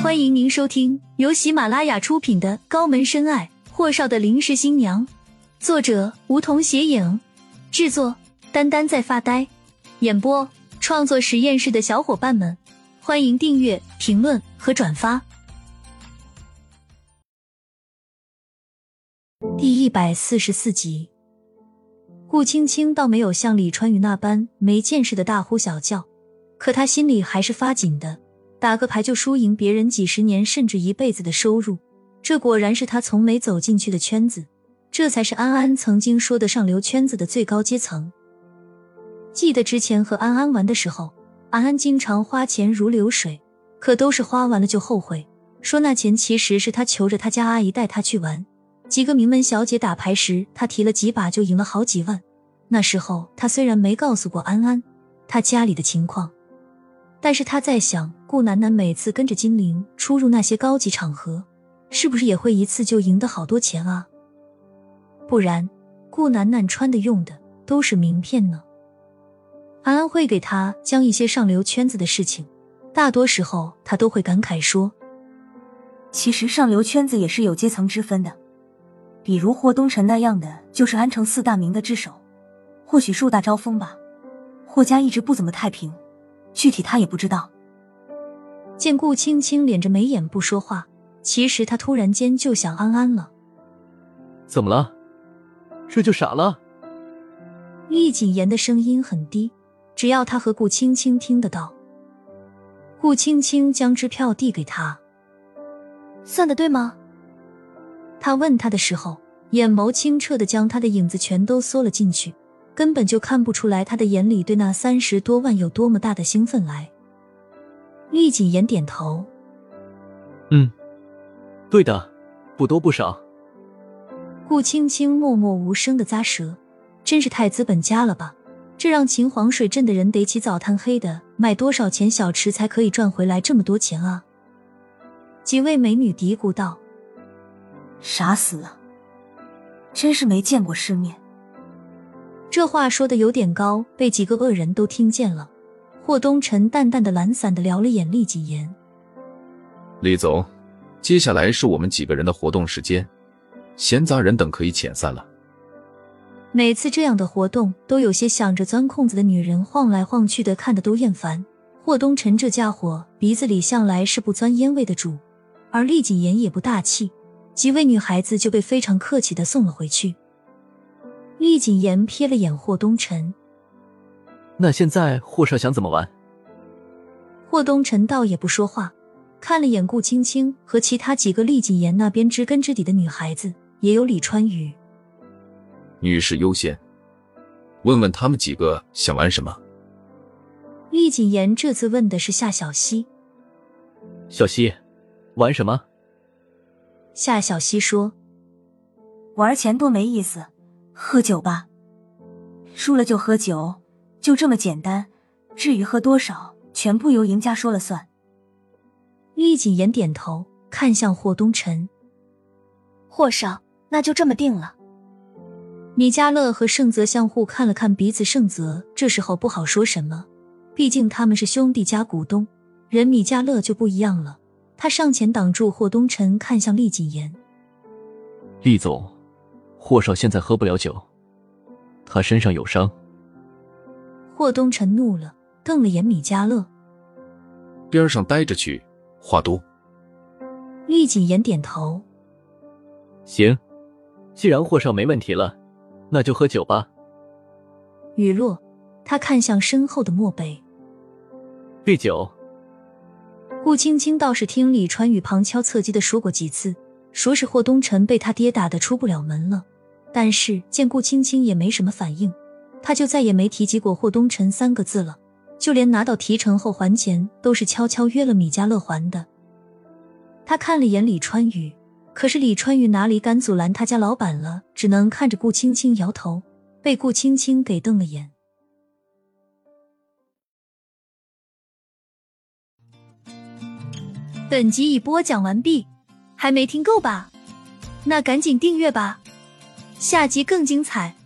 欢迎您收听由喜马拉雅出品的《高门深爱：霍少的临时新娘》，作者梧桐斜影，制作丹丹在发呆，演播创作实验室的小伙伴们，欢迎订阅、评论和转发。第一百四十四集，顾青青倒没有像李川宇那般没见识的大呼小叫，可她心里还是发紧的。打个牌就输赢别人几十年甚至一辈子的收入，这果然是他从没走进去的圈子，这才是安安曾经说的上流圈子的最高阶层。记得之前和安安玩的时候，安安经常花钱如流水，可都是花完了就后悔，说那钱其实是他求着他家阿姨带他去玩。几个名门小姐打牌时，他提了几把就赢了好几万。那时候他虽然没告诉过安安他家里的情况。但是他在想，顾楠楠每次跟着金玲出入那些高级场合，是不是也会一次就赢得好多钱啊？不然，顾楠楠穿的用的都是名片呢。安安会给他讲一些上流圈子的事情，大多时候他都会感慨说：“其实上流圈子也是有阶层之分的，比如霍东辰那样的，就是安城四大名的之首，或许树大招风吧。霍家一直不怎么太平。”具体他也不知道。见顾青青敛着眉眼不说话，其实他突然间就想安安了。怎么了？这就傻了？厉谨言的声音很低，只要他和顾青青听得到。顾青青将支票递给他，算的对吗？他问他的时候，眼眸清澈的将他的影子全都缩了进去。根本就看不出来他的眼里对那三十多万有多么大的兴奋来。厉谨言点头，嗯，对的，不多不少。顾青青默默无声的咂舌，真是太资本家了吧？这让秦皇水镇的人得起早贪黑的卖多少钱小吃才可以赚回来这么多钱啊？几位美女嘀咕道：“傻死了，真是没见过世面。”这话说的有点高，被几个恶人都听见了。霍东辰淡淡的、懒散的撩了眼厉谨言：“李总，接下来是我们几个人的活动时间，闲杂人等可以遣散了。”每次这样的活动，都有些想着钻空子的女人晃来晃去的，看的都厌烦。霍东辰这家伙鼻子里向来是不钻烟味的主，而厉谨言也不大气，几位女孩子就被非常客气的送了回去。厉谨言瞥了眼霍东辰，那现在霍少想怎么玩？霍东辰倒也不说话，看了眼顾青青和其他几个厉谨言那边知根知底的女孩子，也有李川宇。女士优先，问问他们几个想玩什么。厉谨言这次问的是夏小溪。小溪，玩什么？夏小溪说：“玩钱多没意思。”喝酒吧，输了就喝酒，就这么简单。至于喝多少，全部由赢家说了算。厉谨言点头，看向霍东辰，霍少，那就这么定了。米迦乐和盛泽相互看了看彼此，盛泽这时候不好说什么，毕竟他们是兄弟加股东。人米迦乐就不一样了，他上前挡住霍东辰，看向厉谨言，厉总。霍少现在喝不了酒，他身上有伤。霍东辰怒了，瞪了眼米迦勒，边上待着去，话多。厉谨言点头，行，既然霍少没问题了，那就喝酒吧。雨落，他看向身后的漠北，备酒。顾青青倒是听李川宇旁敲侧击的说过几次，说是霍东辰被他爹打的出不了门了。但是见顾青青也没什么反应，他就再也没提及过霍东辰三个字了。就连拿到提成后还钱，都是悄悄约了米家乐还的。他看了眼李川宇，可是李川宇哪里敢阻拦他家老板了，只能看着顾青青摇头，被顾青青给瞪了眼。本集已播讲完毕，还没听够吧？那赶紧订阅吧。下集更精彩。